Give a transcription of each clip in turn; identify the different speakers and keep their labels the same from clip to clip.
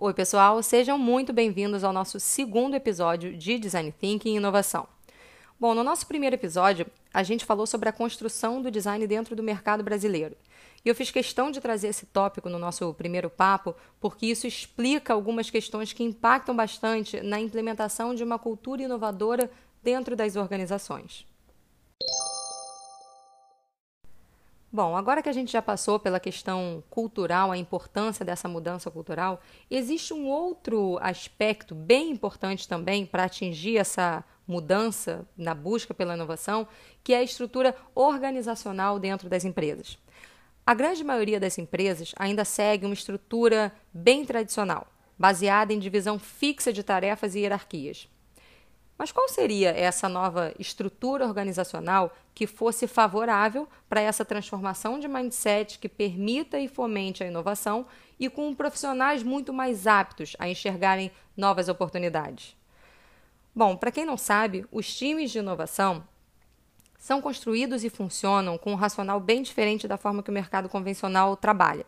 Speaker 1: Oi, pessoal, sejam muito bem-vindos ao nosso segundo episódio de Design Thinking e Inovação. Bom, no nosso primeiro episódio, a gente falou sobre a construção do design dentro do mercado brasileiro. E eu fiz questão de trazer esse tópico no nosso primeiro papo, porque isso explica algumas questões que impactam bastante na implementação de uma cultura inovadora dentro das organizações. Bom, agora que a gente já passou pela questão cultural, a importância dessa mudança cultural, existe um outro aspecto bem importante também para atingir essa mudança na busca pela inovação, que é a estrutura organizacional dentro das empresas. A grande maioria das empresas ainda segue uma estrutura bem tradicional, baseada em divisão fixa de tarefas e hierarquias. Mas qual seria essa nova estrutura organizacional que fosse favorável para essa transformação de mindset que permita e fomente a inovação e com profissionais muito mais aptos a enxergarem novas oportunidades? Bom, para quem não sabe, os times de inovação são construídos e funcionam com um racional bem diferente da forma que o mercado convencional trabalha.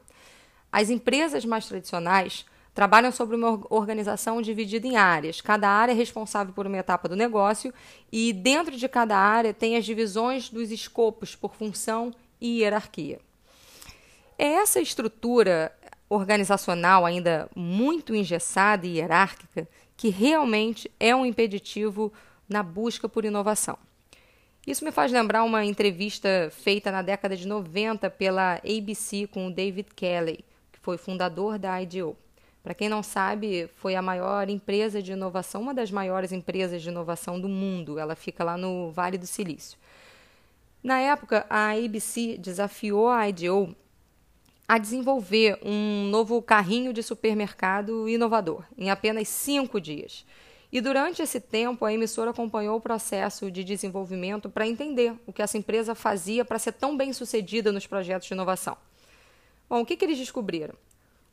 Speaker 1: As empresas mais tradicionais trabalham sobre uma organização dividida em áreas. Cada área é responsável por uma etapa do negócio e dentro de cada área tem as divisões dos escopos por função e hierarquia. É essa estrutura organizacional ainda muito engessada e hierárquica que realmente é um impeditivo na busca por inovação. Isso me faz lembrar uma entrevista feita na década de 90 pela ABC com o David Kelly, que foi fundador da IDEO. Para quem não sabe, foi a maior empresa de inovação, uma das maiores empresas de inovação do mundo. Ela fica lá no Vale do Silício. Na época, a ABC desafiou a IDEO a desenvolver um novo carrinho de supermercado inovador em apenas cinco dias. E durante esse tempo, a emissora acompanhou o processo de desenvolvimento para entender o que essa empresa fazia para ser tão bem sucedida nos projetos de inovação. Bom, o que, que eles descobriram?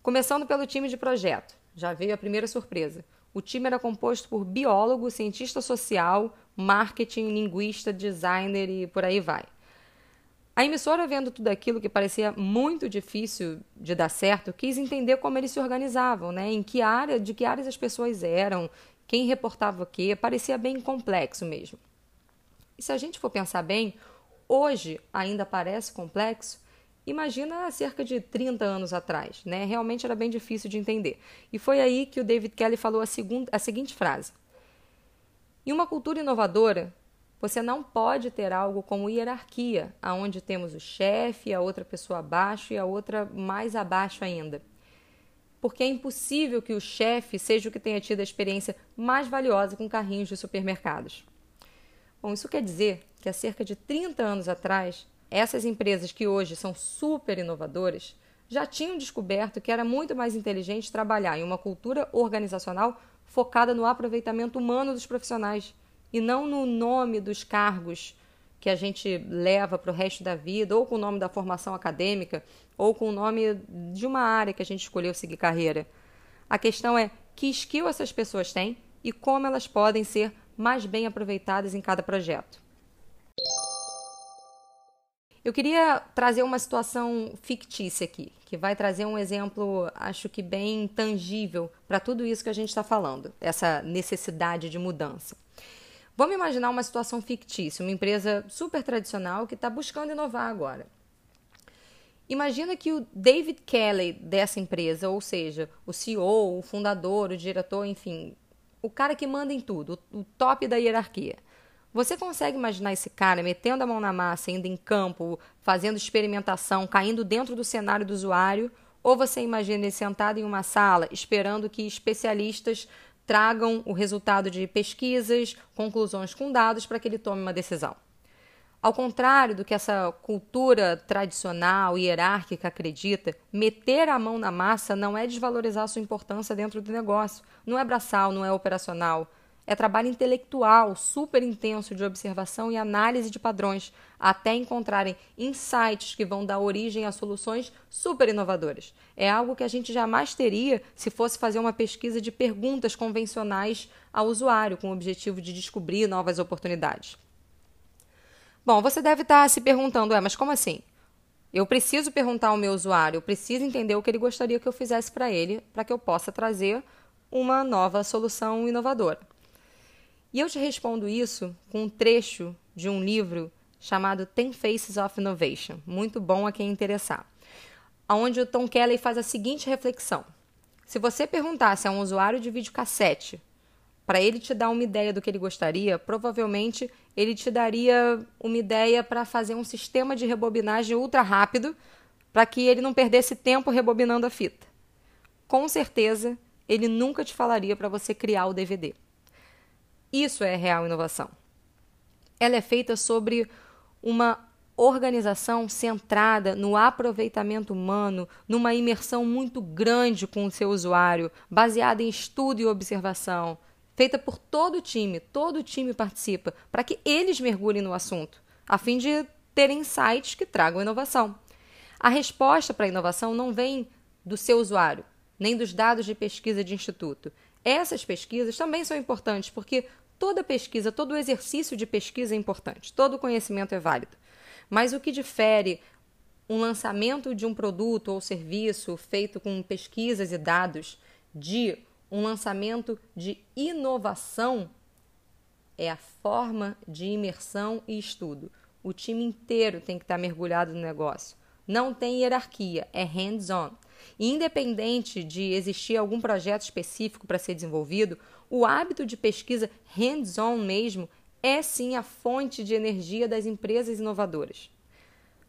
Speaker 1: Começando pelo time de projeto, já veio a primeira surpresa. O time era composto por biólogo, cientista social, marketing, linguista, designer e por aí vai. A emissora, vendo tudo aquilo que parecia muito difícil de dar certo, quis entender como eles se organizavam, né? em que área, de que áreas as pessoas eram, quem reportava o quê, parecia bem complexo mesmo. E se a gente for pensar bem, hoje ainda parece complexo, Imagina cerca de 30 anos atrás, né? Realmente era bem difícil de entender. E foi aí que o David Kelly falou a, segunda, a seguinte frase: Em uma cultura inovadora, você não pode ter algo como hierarquia, aonde temos o chefe, a outra pessoa abaixo e a outra mais abaixo ainda. Porque é impossível que o chefe seja o que tenha tido a experiência mais valiosa com carrinhos de supermercados. Bom, isso quer dizer que há cerca de 30 anos atrás, essas empresas que hoje são super inovadoras já tinham descoberto que era muito mais inteligente trabalhar em uma cultura organizacional focada no aproveitamento humano dos profissionais e não no nome dos cargos que a gente leva para o resto da vida, ou com o nome da formação acadêmica, ou com o nome de uma área que a gente escolheu seguir carreira. A questão é que skill essas pessoas têm e como elas podem ser mais bem aproveitadas em cada projeto. Eu queria trazer uma situação fictícia aqui, que vai trazer um exemplo, acho que bem tangível para tudo isso que a gente está falando, essa necessidade de mudança. Vamos imaginar uma situação fictícia, uma empresa super tradicional que está buscando inovar agora. Imagina que o David Kelly dessa empresa, ou seja, o CEO, o fundador, o diretor, enfim, o cara que manda em tudo, o top da hierarquia, você consegue imaginar esse cara metendo a mão na massa, indo em campo, fazendo experimentação, caindo dentro do cenário do usuário? Ou você imagina ele sentado em uma sala, esperando que especialistas tragam o resultado de pesquisas, conclusões com dados para que ele tome uma decisão? Ao contrário do que essa cultura tradicional e hierárquica acredita, meter a mão na massa não é desvalorizar sua importância dentro do negócio. Não é braçal, não é operacional. É trabalho intelectual super intenso de observação e análise de padrões, até encontrarem insights que vão dar origem a soluções super inovadoras. É algo que a gente jamais teria se fosse fazer uma pesquisa de perguntas convencionais ao usuário, com o objetivo de descobrir novas oportunidades. Bom, você deve estar se perguntando, é, mas como assim? Eu preciso perguntar ao meu usuário, eu preciso entender o que ele gostaria que eu fizesse para ele, para que eu possa trazer uma nova solução inovadora. E eu te respondo isso com um trecho de um livro chamado Ten Faces of Innovation, muito bom a quem interessar, onde o Tom Kelly faz a seguinte reflexão. Se você perguntasse a um usuário de videocassete para ele te dar uma ideia do que ele gostaria, provavelmente ele te daria uma ideia para fazer um sistema de rebobinagem ultra rápido para que ele não perdesse tempo rebobinando a fita. Com certeza, ele nunca te falaria para você criar o DVD. Isso é real inovação. Ela é feita sobre uma organização centrada no aproveitamento humano, numa imersão muito grande com o seu usuário, baseada em estudo e observação, feita por todo o time, todo o time participa, para que eles mergulhem no assunto, a fim de terem insights que tragam inovação. A resposta para a inovação não vem do seu usuário, nem dos dados de pesquisa de instituto. Essas pesquisas também são importantes, porque toda pesquisa, todo exercício de pesquisa é importante, todo conhecimento é válido. Mas o que difere um lançamento de um produto ou serviço feito com pesquisas e dados de um lançamento de inovação é a forma de imersão e estudo. O time inteiro tem que estar mergulhado no negócio. Não tem hierarquia, é hands-on. Independente de existir algum projeto específico para ser desenvolvido, o hábito de pesquisa hands-on mesmo é sim a fonte de energia das empresas inovadoras.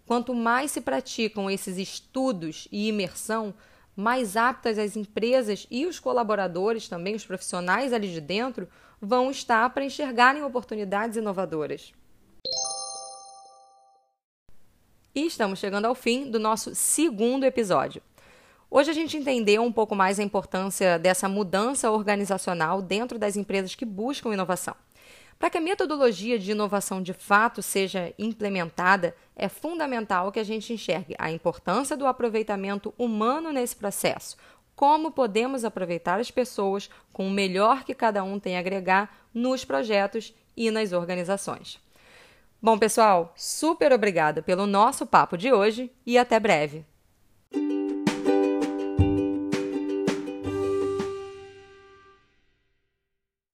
Speaker 1: Quanto mais se praticam esses estudos e imersão, mais aptas as empresas e os colaboradores, também os profissionais ali de dentro, vão estar para enxergarem oportunidades inovadoras. E estamos chegando ao fim do nosso segundo episódio. Hoje a gente entendeu um pouco mais a importância dessa mudança organizacional dentro das empresas que buscam inovação. Para que a metodologia de inovação de fato seja implementada, é fundamental que a gente enxergue a importância do aproveitamento humano nesse processo. Como podemos aproveitar as pessoas com o melhor que cada um tem a agregar nos projetos e nas organizações. Bom, pessoal, super obrigada pelo nosso papo de hoje e até breve.